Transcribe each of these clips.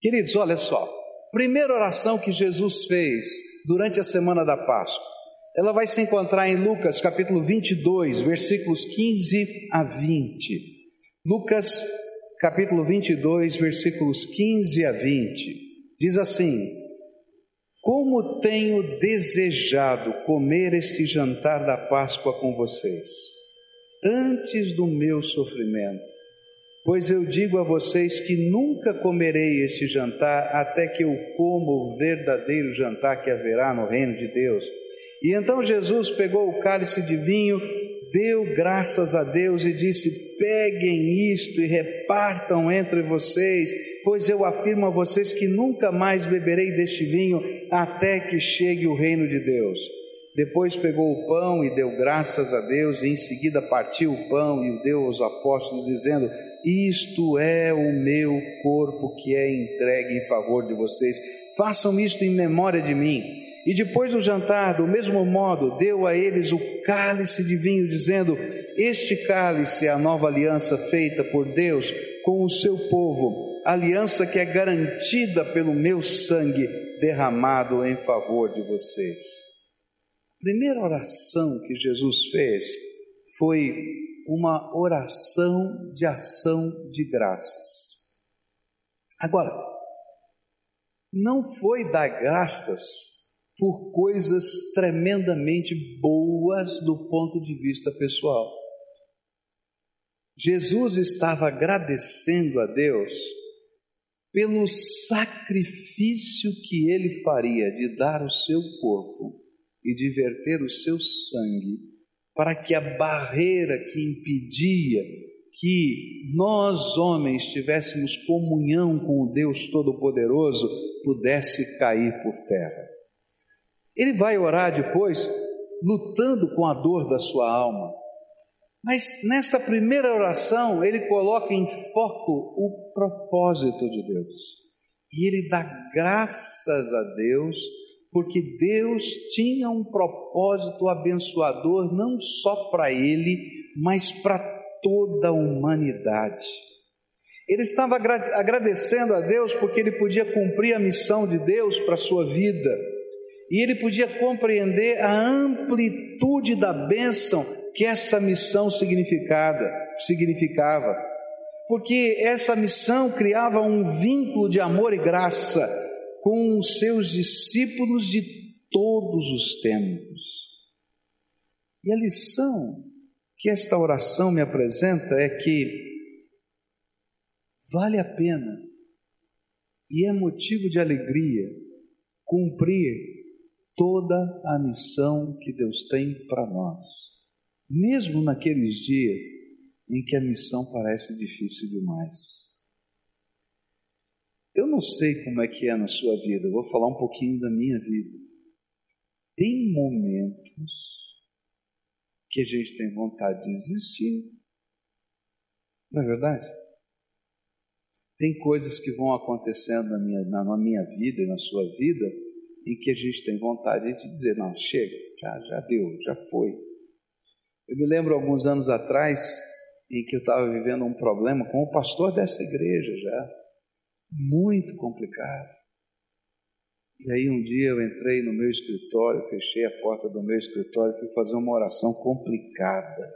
Queridos, olha só. Primeira oração que Jesus fez durante a semana da Páscoa. Ela vai se encontrar em Lucas capítulo 22, versículos 15 a 20. Lucas capítulo 22, versículos 15 a 20. Diz assim: Como tenho desejado comer este jantar da Páscoa com vocês, antes do meu sofrimento. Pois eu digo a vocês que nunca comerei este jantar até que eu coma o verdadeiro jantar que haverá no reino de Deus. E então Jesus pegou o cálice de vinho deu graças a Deus e disse: Peguem isto e repartam entre vocês, pois eu afirmo a vocês que nunca mais beberei deste vinho até que chegue o reino de Deus. Depois pegou o pão e deu graças a Deus, e em seguida partiu o pão e o deu aos apóstolos, dizendo: Isto é o meu corpo que é entregue em favor de vocês. Façam isto em memória de mim. E depois do jantar, do mesmo modo, deu a eles o cálice de vinho, dizendo: Este cálice é a nova aliança feita por Deus com o seu povo, aliança que é garantida pelo meu sangue derramado em favor de vocês. Primeira oração que Jesus fez foi uma oração de ação de graças. Agora, não foi dar graças por coisas tremendamente boas do ponto de vista pessoal. Jesus estava agradecendo a Deus pelo sacrifício que ele faria de dar o seu corpo e de verter o seu sangue para que a barreira que impedia que nós homens tivéssemos comunhão com o Deus Todo-Poderoso pudesse cair por terra. Ele vai orar depois, lutando com a dor da sua alma. Mas nesta primeira oração, ele coloca em foco o propósito de Deus. E ele dá graças a Deus, porque Deus tinha um propósito abençoador não só para ele, mas para toda a humanidade. Ele estava agradecendo a Deus porque ele podia cumprir a missão de Deus para a sua vida e ele podia compreender a amplitude da bênção que essa missão significada, significava. Porque essa missão criava um vínculo de amor e graça com os seus discípulos de todos os tempos. E a lição que esta oração me apresenta é que vale a pena e é motivo de alegria cumprir toda a missão que Deus tem para nós, mesmo naqueles dias em que a missão parece difícil demais. Eu não sei como é que é na sua vida, eu vou falar um pouquinho da minha vida. Tem momentos que a gente tem vontade de desistir, não é verdade? Tem coisas que vão acontecendo na minha, na minha vida e na sua vida em que a gente tem vontade de dizer: não, chega, já, já deu, já foi. Eu me lembro alguns anos atrás em que eu estava vivendo um problema com o pastor dessa igreja já, muito complicado. E aí um dia eu entrei no meu escritório, fechei a porta do meu escritório, fui fazer uma oração complicada.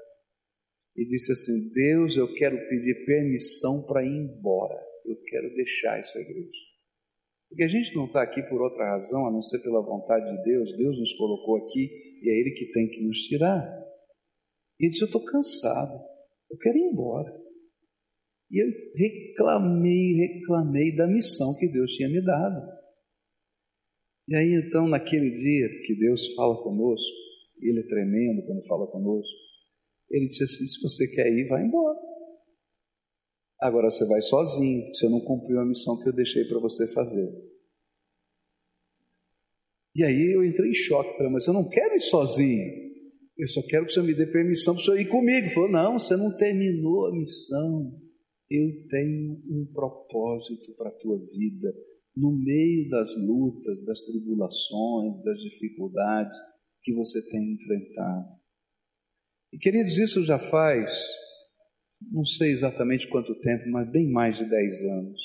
E disse assim: Deus, eu quero pedir permissão para ir embora. Eu quero deixar essa igreja. Porque a gente não está aqui por outra razão a não ser pela vontade de Deus. Deus nos colocou aqui e é Ele que tem que nos tirar. E disse: Eu estou cansado, eu quero ir embora. E eu reclamei, reclamei da missão que Deus tinha me dado. E aí então, naquele dia que Deus fala conosco, Ele é tremendo quando fala conosco, Ele disse assim: Se você quer ir, vai embora. Agora você vai sozinho, você não cumpriu a missão que eu deixei para você fazer. E aí eu entrei em choque, falei, mas eu não quero ir sozinho. Eu só quero que você me dê permissão para o senhor ir comigo. Ele falou, não, você não terminou a missão. Eu tenho um propósito para a tua vida. No meio das lutas, das tribulações, das dificuldades que você tem enfrentado. E queridos, isso já faz não sei exatamente quanto tempo, mas bem mais de 10 anos.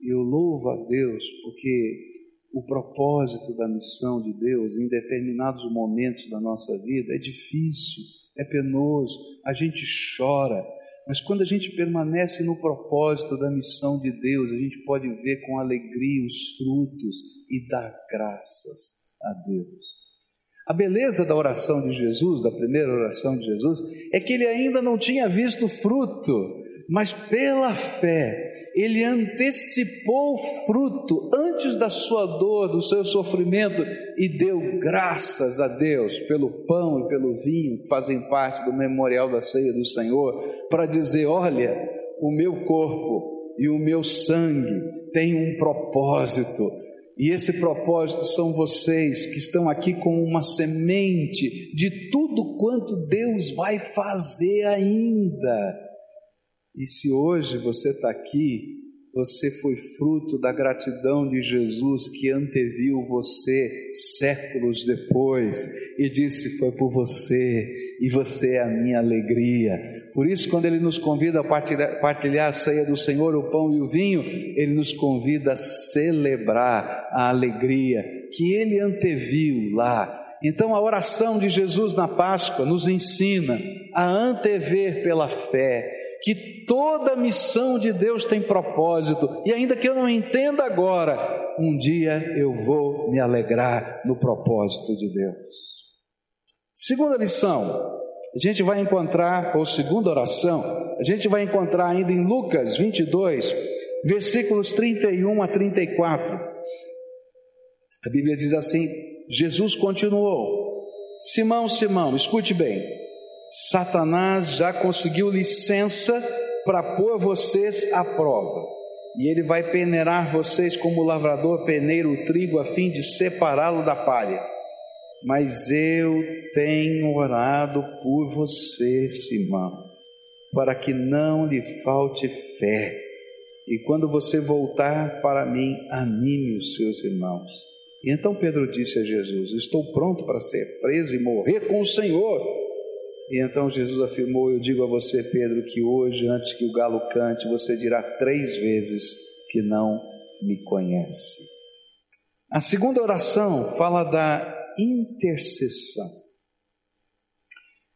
Eu louvo a Deus porque o propósito da missão de Deus em determinados momentos da nossa vida é difícil, é penoso, a gente chora, mas quando a gente permanece no propósito da missão de Deus, a gente pode ver com alegria os frutos e dar graças a Deus. A beleza da oração de Jesus, da primeira oração de Jesus, é que ele ainda não tinha visto fruto, mas pela fé ele antecipou o fruto antes da sua dor, do seu sofrimento e deu graças a Deus pelo pão e pelo vinho que fazem parte do memorial da ceia do Senhor, para dizer: olha, o meu corpo e o meu sangue têm um propósito. E esse propósito são vocês que estão aqui com uma semente de tudo quanto Deus vai fazer ainda. E se hoje você está aqui, você foi fruto da gratidão de Jesus que anteviu você séculos depois e disse: Foi por você e você é a minha alegria. Por isso, quando Ele nos convida a partilhar, partilhar a ceia do Senhor, o pão e o vinho, Ele nos convida a celebrar a alegria que Ele anteviu lá. Então, a oração de Jesus na Páscoa nos ensina a antever pela fé que toda missão de Deus tem propósito, e ainda que eu não entenda agora, um dia eu vou me alegrar no propósito de Deus. Segunda lição, a gente vai encontrar, ou segunda oração, a gente vai encontrar ainda em Lucas 22, versículos 31 a 34. A Bíblia diz assim: Jesus continuou: Simão, Simão, escute bem, Satanás já conseguiu licença para pôr vocês à prova. E ele vai peneirar vocês como o lavrador peneira o trigo a fim de separá-lo da palha. Mas eu tenho orado por você, Simão, para que não lhe falte fé. E quando você voltar para mim, anime os seus irmãos. E então Pedro disse a Jesus: Estou pronto para ser preso e morrer com o Senhor. E então Jesus afirmou: Eu digo a você, Pedro, que hoje, antes que o galo cante, você dirá três vezes que não me conhece. A segunda oração fala da intercessão.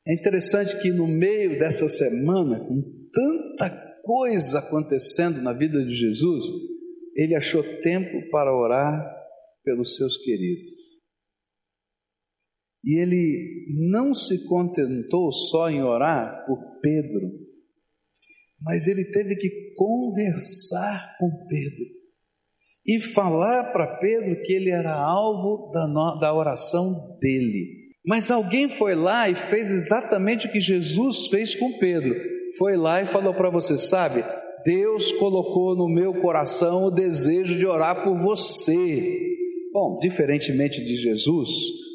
É interessante que no meio dessa semana, com tanta coisa acontecendo na vida de Jesus, ele achou tempo para orar pelos seus queridos. E ele não se contentou só em orar por Pedro, mas ele teve que conversar com Pedro e falar para Pedro que ele era alvo da, da oração dele. Mas alguém foi lá e fez exatamente o que Jesus fez com Pedro. Foi lá e falou para você, sabe? Deus colocou no meu coração o desejo de orar por você. Bom, diferentemente de Jesus,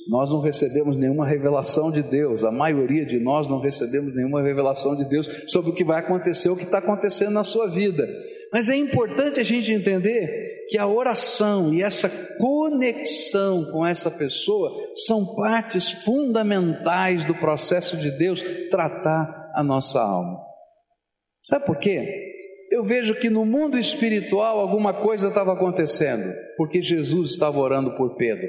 nós não recebemos nenhuma revelação de Deus, a maioria de nós não recebemos nenhuma revelação de Deus sobre o que vai acontecer, o que está acontecendo na sua vida. Mas é importante a gente entender que a oração e essa conexão com essa pessoa são partes fundamentais do processo de Deus tratar a nossa alma. Sabe por quê? Eu vejo que no mundo espiritual alguma coisa estava acontecendo, porque Jesus estava orando por Pedro.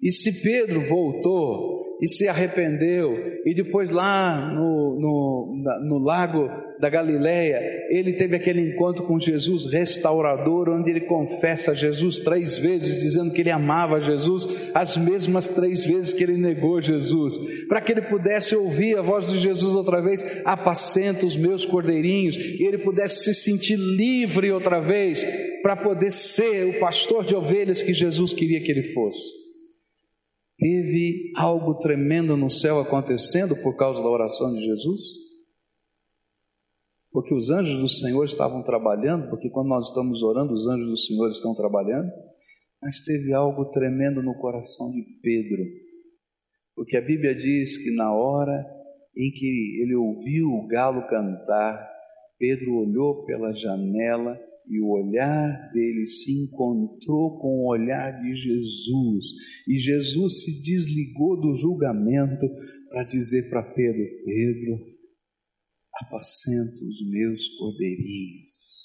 E se Pedro voltou e se arrependeu, e depois lá no, no, no lago da Galileia, ele teve aquele encontro com Jesus restaurador, onde ele confessa Jesus três vezes, dizendo que ele amava Jesus, as mesmas três vezes que ele negou Jesus, para que ele pudesse ouvir a voz de Jesus outra vez, apacenta os meus cordeirinhos, e ele pudesse se sentir livre outra vez, para poder ser o pastor de ovelhas que Jesus queria que ele fosse. Teve algo tremendo no céu acontecendo por causa da oração de Jesus? Porque os anjos do Senhor estavam trabalhando, porque quando nós estamos orando, os anjos do Senhor estão trabalhando, mas teve algo tremendo no coração de Pedro, porque a Bíblia diz que na hora em que ele ouviu o galo cantar, Pedro olhou pela janela e o olhar dele se encontrou com o olhar de Jesus. E Jesus se desligou do julgamento para dizer para Pedro: Pedro, apacenta os meus cordeirinhos.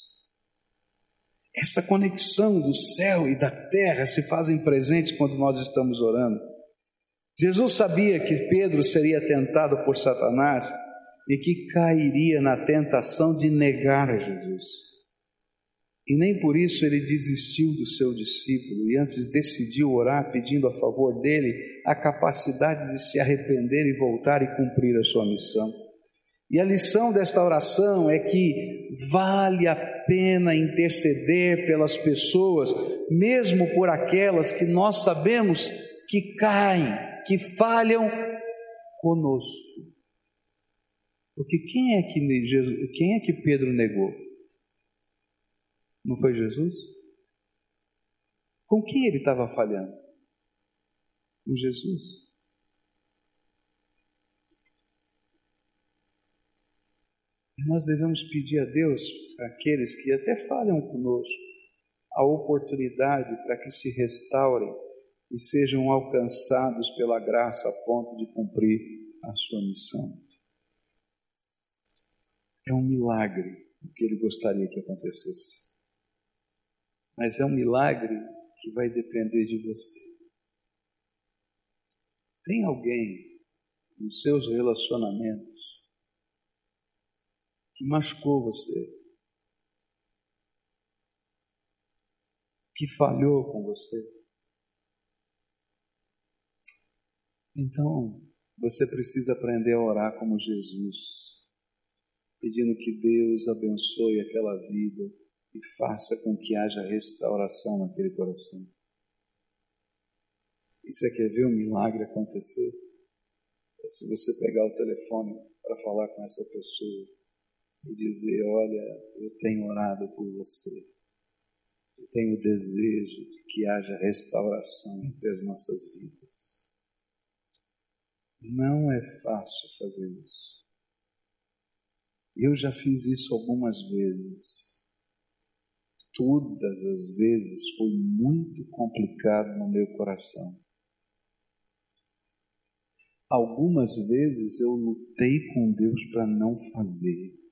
Essa conexão do céu e da terra se fazem presentes quando nós estamos orando. Jesus sabia que Pedro seria tentado por Satanás e que cairia na tentação de negar a Jesus. E nem por isso ele desistiu do seu discípulo e antes decidiu orar pedindo a favor dele a capacidade de se arrepender e voltar e cumprir a sua missão. E a lição desta oração é que vale a pena interceder pelas pessoas, mesmo por aquelas que nós sabemos que caem, que falham conosco. Porque quem é que Jesus, quem é que Pedro negou? Não foi Jesus? Com quem ele estava falhando? Com Jesus. nós devemos pedir a Deus, para aqueles que até falham conosco, a oportunidade para que se restaurem e sejam alcançados pela graça a ponto de cumprir a sua missão. É um milagre o que ele gostaria que acontecesse. Mas é um milagre que vai depender de você. Tem alguém nos seus relacionamentos que machucou você, que falhou com você. Então, você precisa aprender a orar como Jesus, pedindo que Deus abençoe aquela vida e faça com que haja restauração naquele coração. E você quer ver um milagre acontecer? É se você pegar o telefone para falar com essa pessoa e dizer: Olha, eu tenho orado por você, eu tenho desejo de que haja restauração entre as nossas vidas. Não é fácil fazer isso. Eu já fiz isso algumas vezes. Todas as vezes foi muito complicado no meu coração. Algumas vezes eu lutei com Deus para não fazer.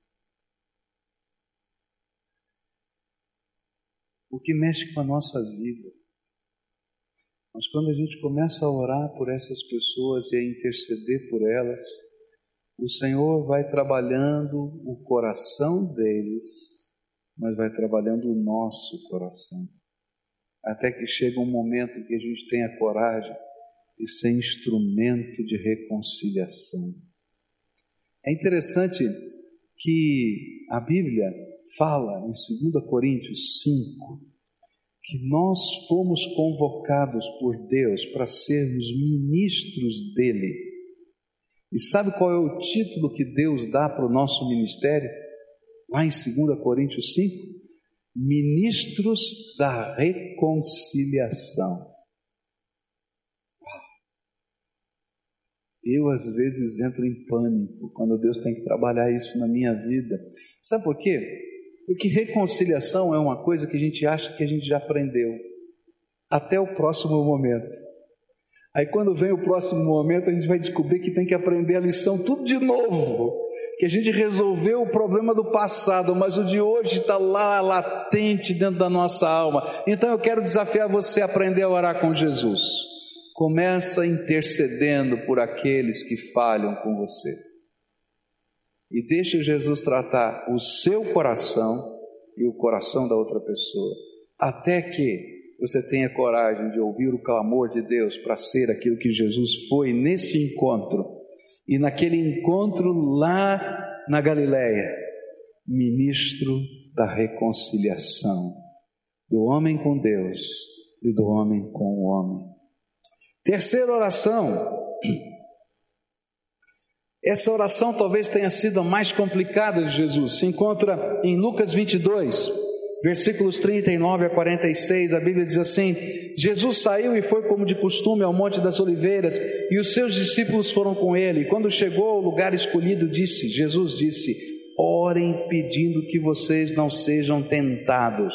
o que mexe com a nossa vida. Mas quando a gente começa a orar por essas pessoas e a interceder por elas, o Senhor vai trabalhando o coração deles, mas vai trabalhando o nosso coração. Até que chega um momento que a gente tem a coragem de ser instrumento de reconciliação. É interessante que a Bíblia fala em 2 Coríntios 5 que nós fomos convocados por Deus para sermos ministros dele. E sabe qual é o título que Deus dá para o nosso ministério? Lá em 2 Coríntios 5: Ministros da Reconciliação. Eu, às vezes, entro em pânico quando Deus tem que trabalhar isso na minha vida. Sabe por quê? Porque reconciliação é uma coisa que a gente acha que a gente já aprendeu, até o próximo momento. Aí quando vem o próximo momento, a gente vai descobrir que tem que aprender a lição tudo de novo. Que a gente resolveu o problema do passado, mas o de hoje está lá latente dentro da nossa alma. Então eu quero desafiar você a aprender a orar com Jesus. Começa intercedendo por aqueles que falham com você e deixe Jesus tratar o seu coração e o coração da outra pessoa, até que você tenha coragem de ouvir o clamor de Deus para ser aquilo que Jesus foi nesse encontro e naquele encontro lá na Galileia, ministro da reconciliação do homem com Deus e do homem com o homem. Terceira oração, essa oração talvez tenha sido a mais complicada de Jesus. Se encontra em Lucas 22, versículos 39 a 46. A Bíblia diz assim: Jesus saiu e foi como de costume ao Monte das Oliveiras, e os seus discípulos foram com ele. Quando chegou ao lugar escolhido, disse: Jesus disse: Orem pedindo que vocês não sejam tentados.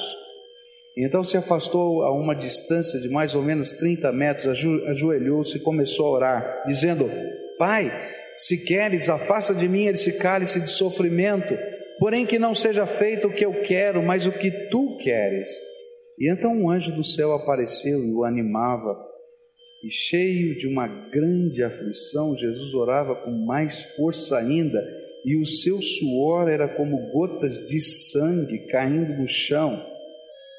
Então se afastou a uma distância de mais ou menos 30 metros, ajoelhou-se e começou a orar, dizendo: Pai, se queres, afasta de mim esse cálice de sofrimento, porém que não seja feito o que eu quero, mas o que tu queres? E então um anjo do céu apareceu e o animava. E cheio de uma grande aflição, Jesus orava com mais força ainda, e o seu suor era como gotas de sangue caindo no chão.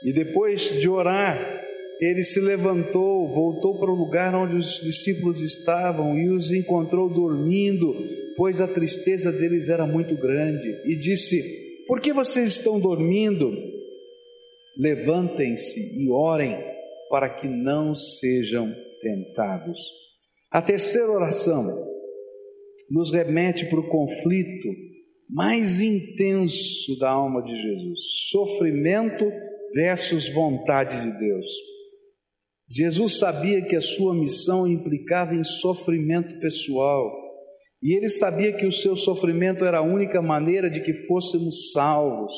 E depois de orar, ele se levantou, voltou para o lugar onde os discípulos estavam e os encontrou dormindo, pois a tristeza deles era muito grande, e disse: Por que vocês estão dormindo? Levantem-se e orem para que não sejam tentados. A terceira oração nos remete para o conflito mais intenso da alma de Jesus: sofrimento versus vontade de Deus. Jesus sabia que a sua missão implicava em sofrimento pessoal, e ele sabia que o seu sofrimento era a única maneira de que fôssemos salvos,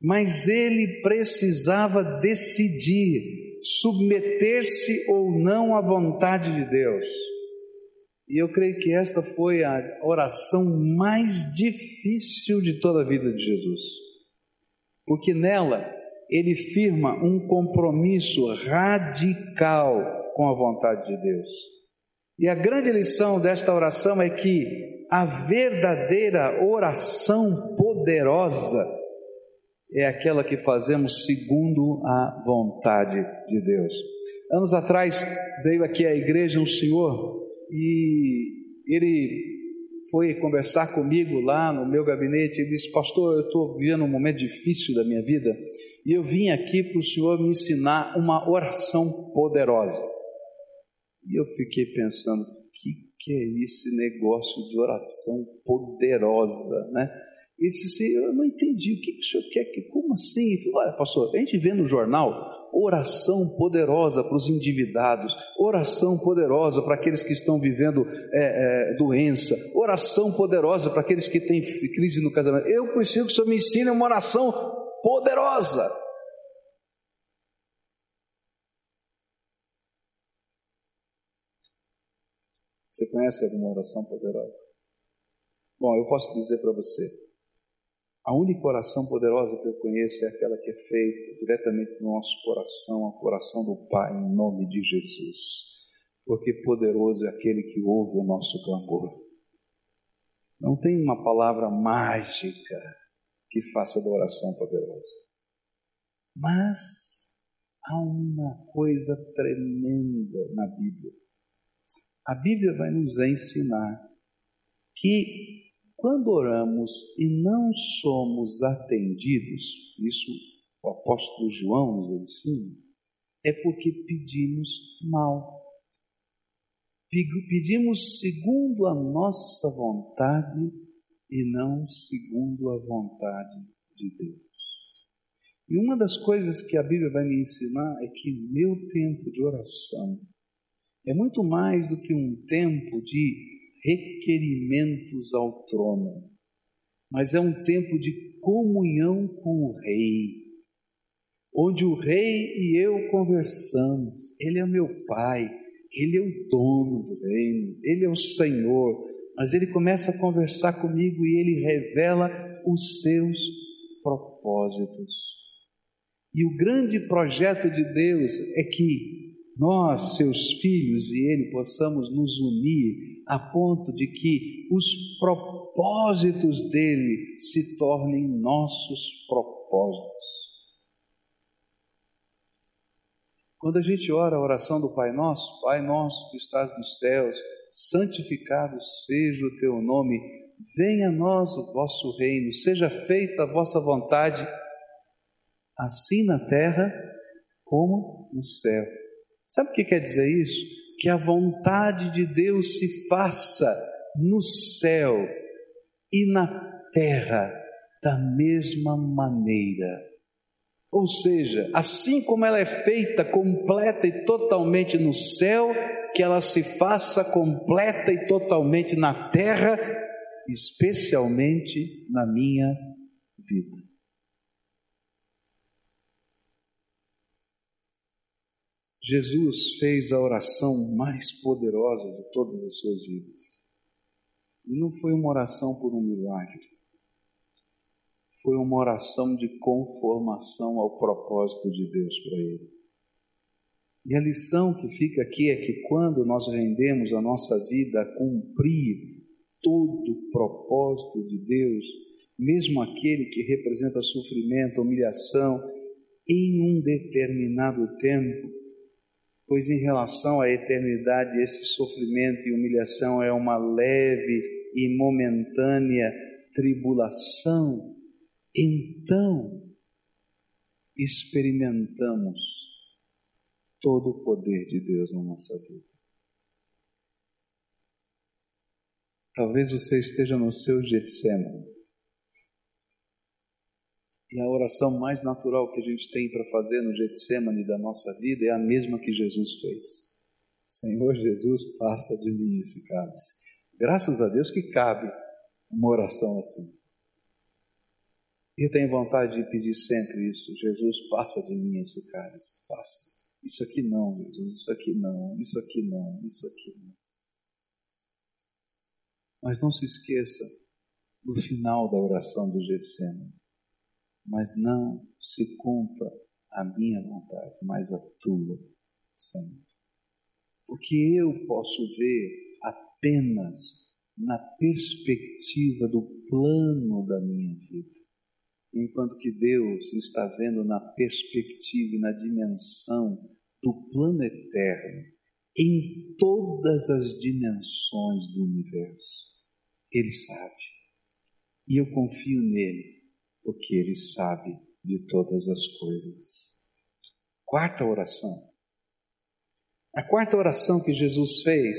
mas ele precisava decidir submeter-se ou não à vontade de Deus. E eu creio que esta foi a oração mais difícil de toda a vida de Jesus, porque nela ele firma um compromisso radical com a vontade de Deus. E a grande lição desta oração é que a verdadeira oração poderosa é aquela que fazemos segundo a vontade de Deus. Anos atrás veio aqui à igreja um senhor e ele foi conversar comigo lá no meu gabinete e disse: Pastor, eu estou vivendo um momento difícil da minha vida e eu vim aqui para o Senhor me ensinar uma oração poderosa. E eu fiquei pensando: que que é esse negócio de oração poderosa, né? Ele disse assim: Eu não entendi, o que, que o senhor quer que, como assim? Ele falou: Olha, pastor, a gente vê no jornal oração poderosa para os endividados, oração poderosa para aqueles que estão vivendo é, é, doença, oração poderosa para aqueles que têm crise no casamento. Eu preciso que o senhor me ensine uma oração poderosa. Você conhece alguma oração poderosa? Bom, eu posso dizer para você, a única oração poderosa que eu conheço é aquela que é feita diretamente no nosso coração, ao coração do Pai, em nome de Jesus. Porque poderoso é aquele que ouve o nosso clamor. Não tem uma palavra mágica que faça da oração poderosa. Mas há uma coisa tremenda na Bíblia. A Bíblia vai nos ensinar que quando oramos e não somos atendidos, isso o apóstolo João nos ensina, é porque pedimos mal. Pedimos segundo a nossa vontade e não segundo a vontade de Deus. E uma das coisas que a Bíblia vai me ensinar é que meu tempo de oração é muito mais do que um tempo de requerimentos ao trono, mas é um tempo de comunhão com o Rei, onde o Rei e eu conversamos. Ele é meu Pai, Ele é o dono do reino, Ele é o Senhor, mas Ele começa a conversar comigo e Ele revela os seus propósitos. E o grande projeto de Deus é que nós, seus filhos e Ele, possamos nos unir a ponto de que os propósitos dele se tornem nossos propósitos. Quando a gente ora a oração do Pai Nosso, Pai Nosso que estás nos céus, santificado seja o teu nome, venha a nós o vosso reino, seja feita a vossa vontade, assim na terra como no céu. Sabe o que quer dizer isso? que a vontade de Deus se faça no céu e na terra da mesma maneira. Ou seja, assim como ela é feita completa e totalmente no céu, que ela se faça completa e totalmente na terra, especialmente na minha vida. Jesus fez a oração mais poderosa de todas as suas vidas. E não foi uma oração por um milagre. foi uma oração de conformação ao propósito de Deus para ele. E a lição que fica aqui é que quando nós rendemos a nossa vida a cumprir todo o propósito de Deus, mesmo aquele que representa sofrimento, humilhação, em um determinado tempo, pois em relação à eternidade, esse sofrimento e humilhação é uma leve e momentânea tribulação, então experimentamos todo o poder de Deus na nossa vida. Talvez você esteja no seu Getsemane. E a oração mais natural que a gente tem para fazer no Getsemane da nossa vida é a mesma que Jesus fez. Senhor Jesus, passa de mim esse cálice. Graças a Deus que cabe uma oração assim. E eu tenho vontade de pedir sempre isso. Jesus, passa de mim esse cálice. Passa. Isso aqui não, Jesus, isso aqui não, isso aqui não, isso aqui não. Mas não se esqueça do final da oração do Getsemane. Mas não se cumpra a minha vontade, mas a tua, Senhor. Porque eu posso ver apenas na perspectiva do plano da minha vida enquanto que Deus está vendo na perspectiva e na dimensão do plano eterno, em todas as dimensões do universo. Ele sabe. E eu confio nele, porque ele sabe de todas as coisas. Quarta oração. A quarta oração que Jesus fez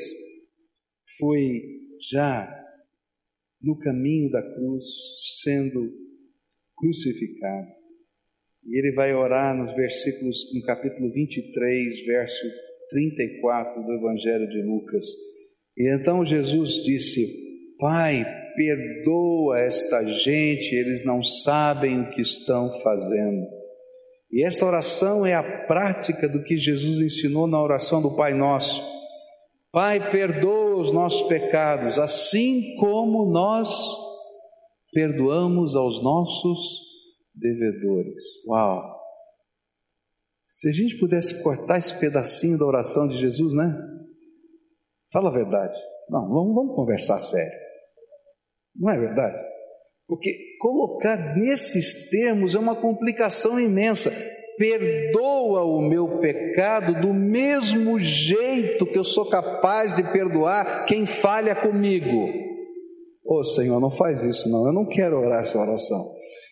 foi já no caminho da cruz, sendo crucificado. E ele vai orar nos versículos, no capítulo 23, verso 34 do Evangelho de Lucas. E então Jesus disse: Pai, perdoa esta gente, eles não sabem o que estão fazendo. E esta oração é a prática do que Jesus ensinou na oração do Pai Nosso. Pai, perdoa os nossos pecados, assim como nós perdoamos aos nossos devedores. Uau! Se a gente pudesse cortar esse pedacinho da oração de Jesus, né? Fala a verdade. Não, vamos, vamos conversar sério. Não é verdade? Porque colocar nesses termos é uma complicação imensa. Perdoa o meu pecado do mesmo jeito que eu sou capaz de perdoar quem falha comigo. Ô oh, Senhor, não faz isso não, eu não quero orar essa oração.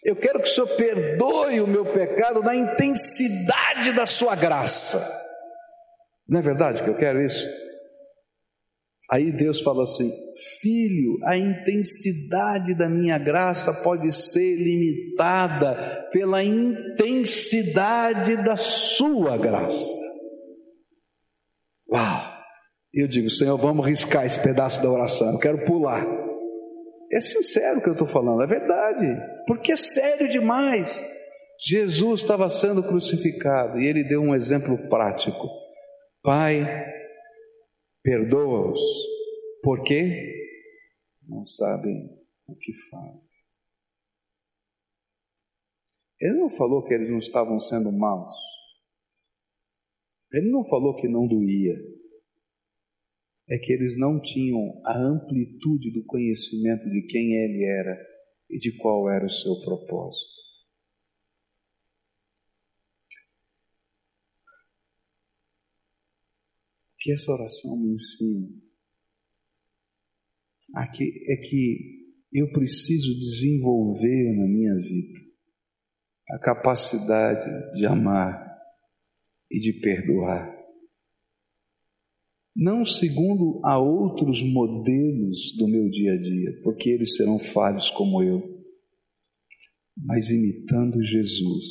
Eu quero que o Senhor perdoe o meu pecado na intensidade da sua graça. Não é verdade que eu quero isso? Aí Deus fala assim: Filho, a intensidade da minha graça pode ser limitada pela intensidade da sua graça. Uau! Eu digo, Senhor, vamos riscar esse pedaço da oração, eu quero pular. É sincero o que eu estou falando, é verdade, porque é sério demais. Jesus estava sendo crucificado e ele deu um exemplo prático. Pai, perdoa-os, porque não sabem o que fazem. Ele não falou que eles não estavam sendo maus. Ele não falou que não doía é que eles não tinham a amplitude do conhecimento de quem ele era e de qual era o seu propósito. Que essa oração me ensina aqui é que eu preciso desenvolver na minha vida a capacidade de amar e de perdoar. Não segundo a outros modelos do meu dia a dia, porque eles serão falhos como eu, mas imitando Jesus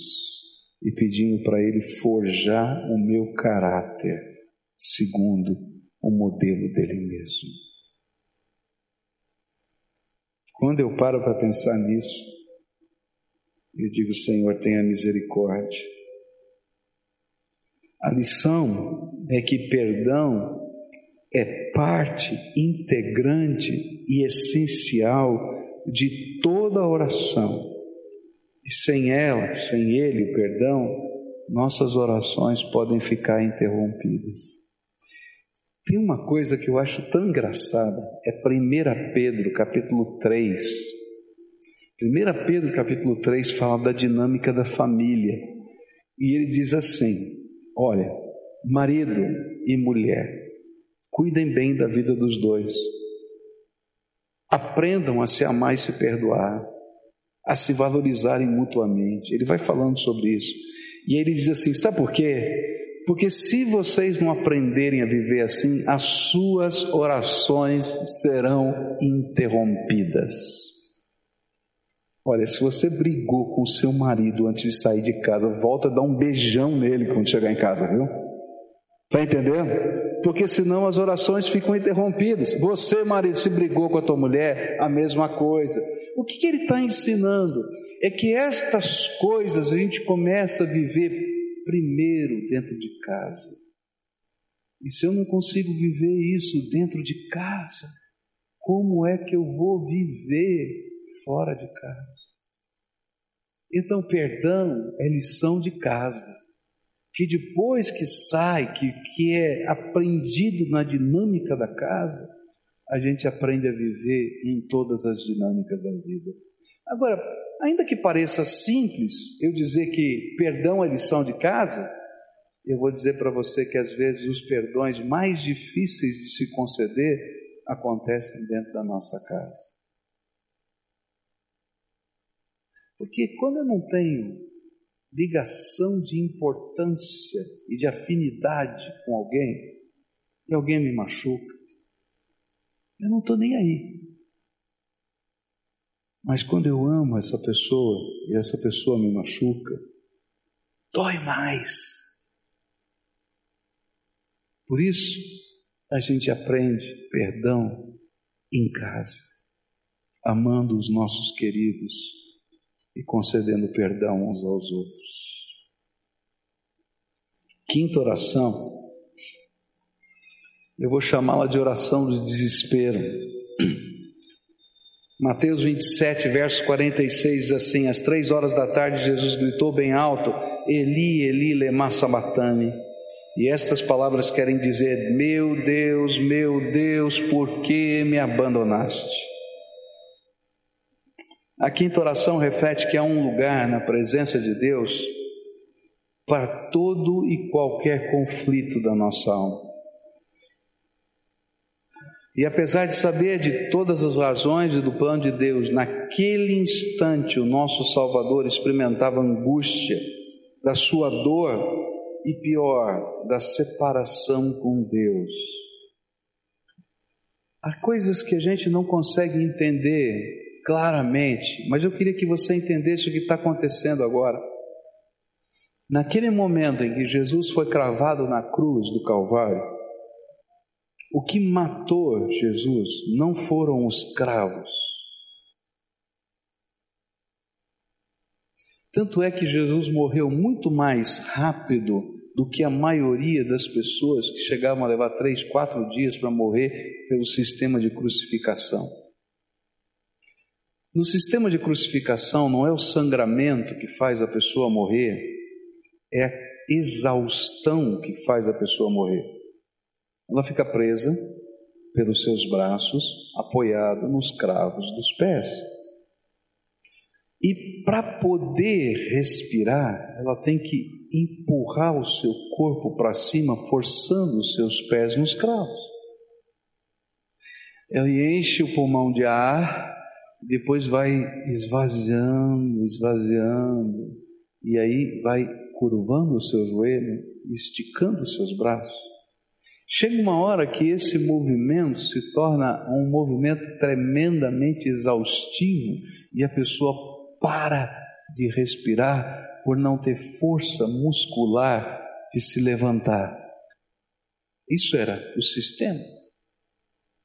e pedindo para Ele forjar o meu caráter segundo o modelo dele mesmo. Quando eu paro para pensar nisso, eu digo: Senhor, tenha misericórdia. A lição é que perdão é parte integrante e essencial de toda oração, E sem ela, sem ele, perdão, nossas orações podem ficar interrompidas. Tem uma coisa que eu acho tão engraçada, é 1 Pedro, capítulo 3. 1 Pedro, capítulo 3, fala da dinâmica da família. E ele diz assim: Olha, marido e mulher, cuidem bem da vida dos dois. Aprendam a se amar e se perdoar, a se valorizarem mutuamente. Ele vai falando sobre isso. E ele diz assim: sabe por quê? Porque se vocês não aprenderem a viver assim, as suas orações serão interrompidas. Olha, se você brigou com seu marido antes de sair de casa, volta a dar um beijão nele quando chegar em casa, viu? Tá entendendo? porque senão as orações ficam interrompidas. Você, marido, se brigou com a tua mulher, a mesma coisa. O que, que ele está ensinando? É que estas coisas a gente começa a viver primeiro dentro de casa. E se eu não consigo viver isso dentro de casa, como é que eu vou viver fora de casa? Então, perdão é lição de casa que depois que sai, que, que é aprendido na dinâmica da casa, a gente aprende a viver em todas as dinâmicas da vida. Agora, ainda que pareça simples eu dizer que perdão é lição de casa, eu vou dizer para você que às vezes os perdões mais difíceis de se conceder acontecem dentro da nossa casa. Porque quando eu não tenho ligação de importância e de afinidade com alguém, e alguém me machuca, eu não estou nem aí. Mas quando eu amo essa pessoa e essa pessoa me machuca, dói mais. Por isso, a gente aprende perdão em casa, amando os nossos queridos, e concedendo perdão uns aos outros. Quinta oração, eu vou chamá-la de oração do desespero. Mateus 27, verso 46 diz assim: Às três horas da tarde, Jesus gritou bem alto: Eli, Eli, lema sabatani. E estas palavras querem dizer: Meu Deus, meu Deus, por que me abandonaste? A quinta oração reflete que há um lugar na presença de Deus para todo e qualquer conflito da nossa alma. E apesar de saber de todas as razões e do plano de Deus, naquele instante o nosso Salvador experimentava angústia da sua dor e pior, da separação com Deus. Há coisas que a gente não consegue entender claramente, mas eu queria que você entendesse o que está acontecendo agora. Naquele momento em que Jesus foi cravado na cruz do Calvário, o que matou Jesus não foram os cravos. Tanto é que Jesus morreu muito mais rápido do que a maioria das pessoas que chegavam a levar três, quatro dias para morrer pelo sistema de crucificação. No sistema de crucificação, não é o sangramento que faz a pessoa morrer, é a exaustão que faz a pessoa morrer. Ela fica presa pelos seus braços, apoiada nos cravos dos pés. E para poder respirar, ela tem que empurrar o seu corpo para cima, forçando os seus pés nos cravos. Ela enche o pulmão de ar depois vai esvaziando, esvaziando, e aí vai curvando o seu joelho, esticando os seus braços. Chega uma hora que esse movimento se torna um movimento tremendamente exaustivo e a pessoa para de respirar por não ter força muscular de se levantar. Isso era o sistema.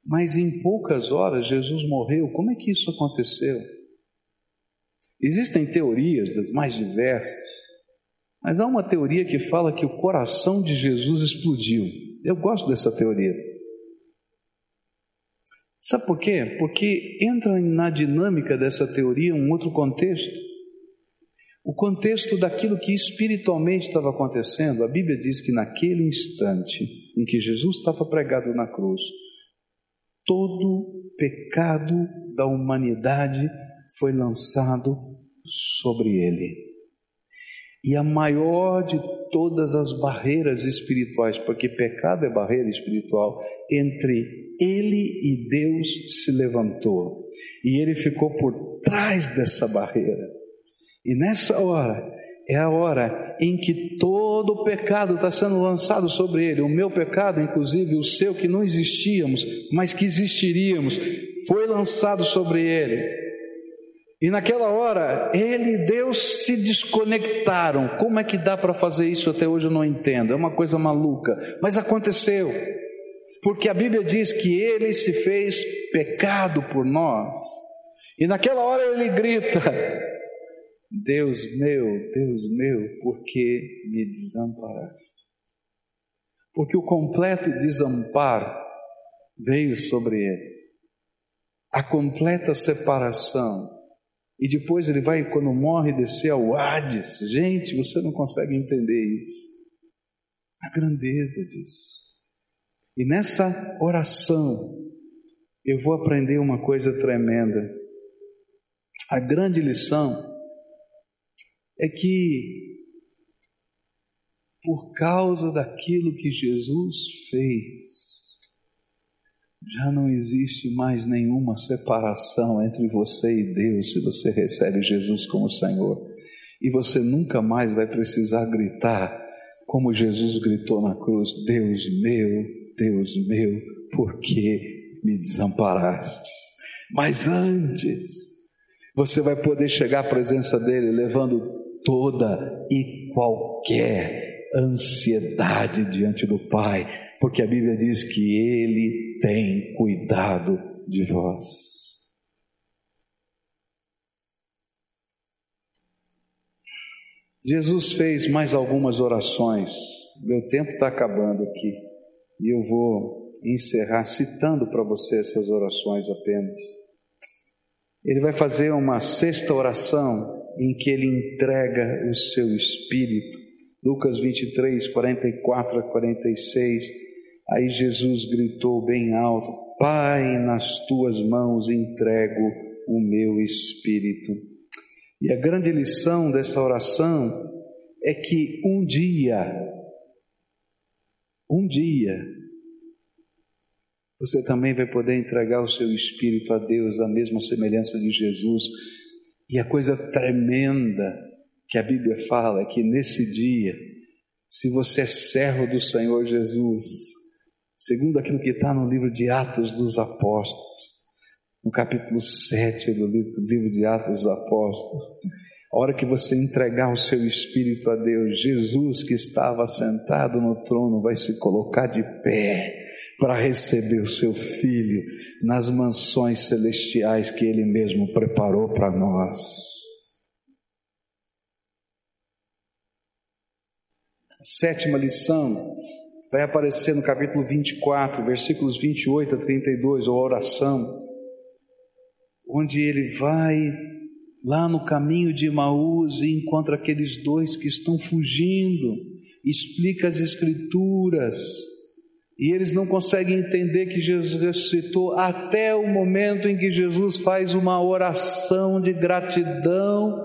Mas em poucas horas Jesus morreu. Como é que isso aconteceu? Existem teorias das mais diversas, mas há uma teoria que fala que o coração de Jesus explodiu. Eu gosto dessa teoria. Sabe por quê? Porque entra na dinâmica dessa teoria um outro contexto. o contexto daquilo que espiritualmente estava acontecendo, a Bíblia diz que naquele instante em que Jesus estava pregado na cruz, todo pecado da humanidade foi lançado sobre ele. E a maior de todas as barreiras espirituais, porque pecado é barreira espiritual, entre ele e Deus se levantou. E ele ficou por trás dessa barreira. E nessa hora, é a hora em que todo o pecado está sendo lançado sobre ele. O meu pecado, inclusive o seu, que não existíamos, mas que existiríamos, foi lançado sobre ele. E naquela hora, ele e Deus se desconectaram. Como é que dá para fazer isso até hoje eu não entendo. É uma coisa maluca, mas aconteceu. Porque a Bíblia diz que ele se fez pecado por nós. E naquela hora ele grita: Deus meu, Deus meu, por que me desamparaste? Porque o completo desamparo veio sobre ele. A completa separação e depois ele vai, quando morre, descer ao Hades. Gente, você não consegue entender isso. A grandeza disso. E nessa oração, eu vou aprender uma coisa tremenda. A grande lição é que, por causa daquilo que Jesus fez, já não existe mais nenhuma separação entre você e Deus se você recebe Jesus como Senhor. E você nunca mais vai precisar gritar como Jesus gritou na cruz: Deus meu, Deus meu, por que me desamparaste? Mas antes, você vai poder chegar à presença dele levando toda e qualquer ansiedade diante do Pai, porque a Bíblia diz que Ele tem cuidado de vós. Jesus fez mais algumas orações, meu tempo está acabando aqui, e eu vou encerrar citando para você essas orações apenas. Ele vai fazer uma sexta oração em que ele entrega o seu espírito Lucas 23, 44 a 46. Aí Jesus gritou bem alto: Pai, nas tuas mãos entrego o meu espírito. E a grande lição dessa oração é que um dia, um dia, você também vai poder entregar o seu espírito a Deus, a mesma semelhança de Jesus. E a coisa tremenda que a Bíblia fala é que nesse dia, se você é servo do Senhor Jesus, segundo aquilo que está no livro de Atos dos Apóstolos, no capítulo 7 do livro, de Atos dos Apóstolos, a hora que você entregar o seu espírito a Deus, Jesus que estava sentado no trono vai se colocar de pé para receber o seu filho nas mansões celestiais que ele mesmo preparou para nós. sétima lição vai aparecer no capítulo 24, versículos 28 a 32, ou oração, onde ele vai lá no caminho de Maús e encontra aqueles dois que estão fugindo, explica as Escrituras, e eles não conseguem entender que Jesus ressuscitou até o momento em que Jesus faz uma oração de gratidão,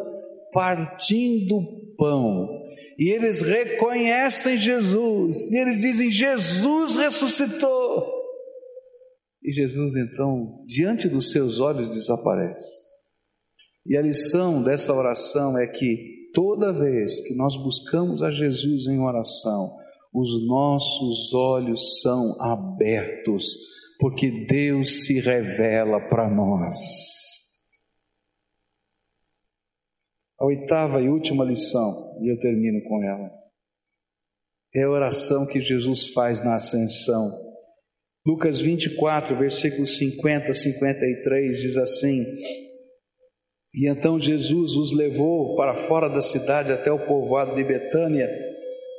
partindo pão e eles reconhecem Jesus, e eles dizem: Jesus ressuscitou. E Jesus então, diante dos seus olhos, desaparece. E a lição dessa oração é que toda vez que nós buscamos a Jesus em oração, os nossos olhos são abertos, porque Deus se revela para nós. A oitava e última lição, e eu termino com ela, é a oração que Jesus faz na ascensão. Lucas 24, versículos 50 a 53 diz assim: E então Jesus os levou para fora da cidade até o povoado de Betânia,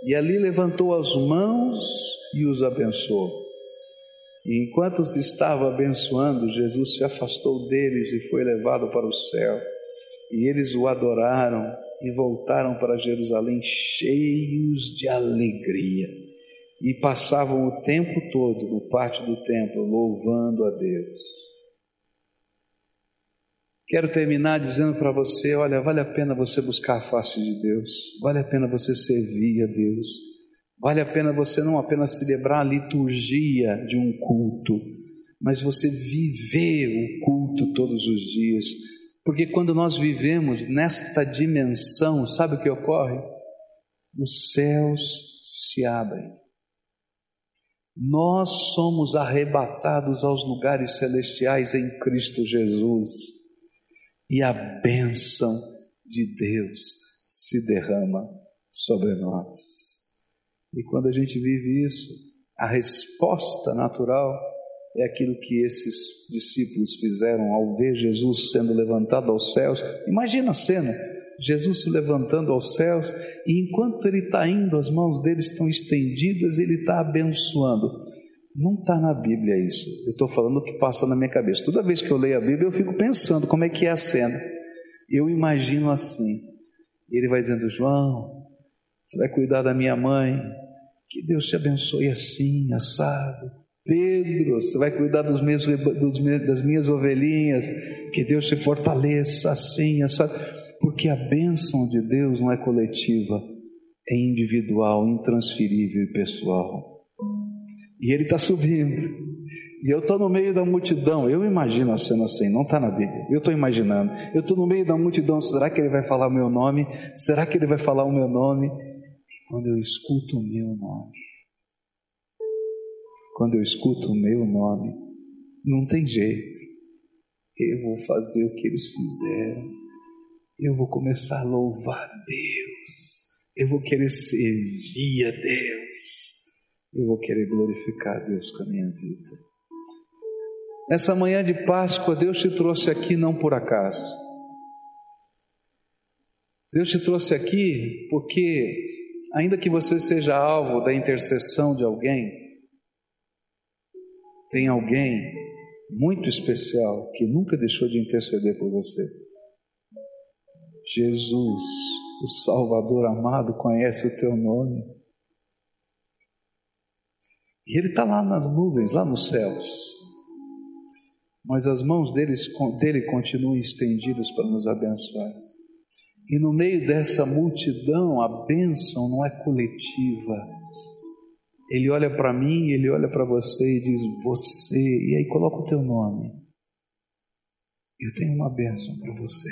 e ali levantou as mãos e os abençoou. E enquanto os estava abençoando, Jesus se afastou deles e foi levado para o céu e eles o adoraram e voltaram para Jerusalém cheios de alegria e passavam o tempo todo no pátio do templo louvando a Deus. Quero terminar dizendo para você: olha, vale a pena você buscar a face de Deus, vale a pena você servir a Deus, vale a pena você não apenas celebrar a liturgia de um culto, mas você viver o culto todos os dias, porque quando nós vivemos nesta dimensão, sabe o que ocorre? Os céus se abrem. Nós somos arrebatados aos lugares celestiais em Cristo Jesus e a bênção de Deus se derrama sobre nós. E quando a gente vive isso, a resposta natural é aquilo que esses discípulos fizeram ao ver Jesus sendo levantado aos céus. Imagina a cena: Jesus se levantando aos céus, e enquanto ele está indo, as mãos dele estão estendidas, ele está abençoando. Não está na Bíblia isso. Eu estou falando o que passa na minha cabeça. Toda vez que eu leio a Bíblia, eu fico pensando como é que é a cena. Eu imagino assim. Ele vai dizendo: João, você vai cuidar da minha mãe. Que Deus te abençoe assim, assado. Pedro, você vai cuidar dos meus, dos, das minhas ovelhinhas, que Deus te fortaleça assim, essa, porque a bênção de Deus não é coletiva, é individual, intransferível e pessoal. E ele está subindo, e eu estou no meio da multidão, eu imagino a cena assim, não está na Bíblia, eu estou imaginando, eu estou no meio da multidão, será que ele vai falar o meu nome? Será que ele vai falar o meu nome? Quando eu escuto o meu nome, quando eu escuto o meu nome, não tem jeito. Eu vou fazer o que eles fizeram. Eu vou começar a louvar Deus. Eu vou querer servir a Deus. Eu vou querer glorificar Deus com a minha vida. Nessa manhã de Páscoa, Deus te trouxe aqui não por acaso. Deus te trouxe aqui porque, ainda que você seja alvo da intercessão de alguém, tem alguém muito especial que nunca deixou de interceder por você. Jesus, o Salvador amado, conhece o teu nome. E Ele está lá nas nuvens, lá nos céus. Mas as mãos dele, dele continuam estendidas para nos abençoar. E no meio dessa multidão, a bênção não é coletiva, ele olha para mim, ele olha para você e diz: Você, e aí coloca o teu nome. Eu tenho uma bênção para você.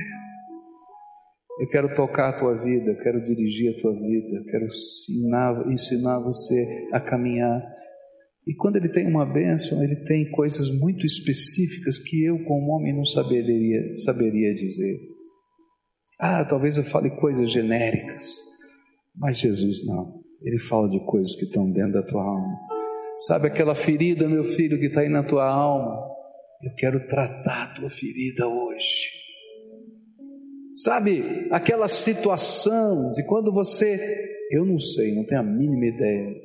Eu quero tocar a tua vida, quero dirigir a tua vida, quero ensinar, ensinar você a caminhar. E quando ele tem uma bênção, ele tem coisas muito específicas que eu, como homem, não saberia, saberia dizer. Ah, talvez eu fale coisas genéricas, mas Jesus não. Ele fala de coisas que estão dentro da tua alma. Sabe aquela ferida, meu filho, que está aí na tua alma? Eu quero tratar a tua ferida hoje. Sabe aquela situação de quando você, eu não sei, não tenho a mínima ideia.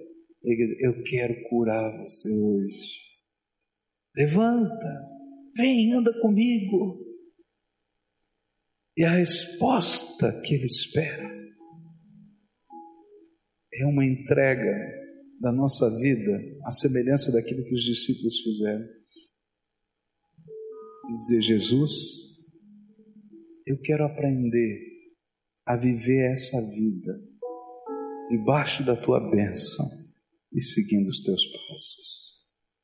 Eu quero curar você hoje. Levanta, vem, anda comigo. E a resposta que ele espera é uma entrega da nossa vida à semelhança daquilo que os discípulos fizeram. E dizer, Jesus, eu quero aprender a viver essa vida debaixo da tua bênção e seguindo os teus passos.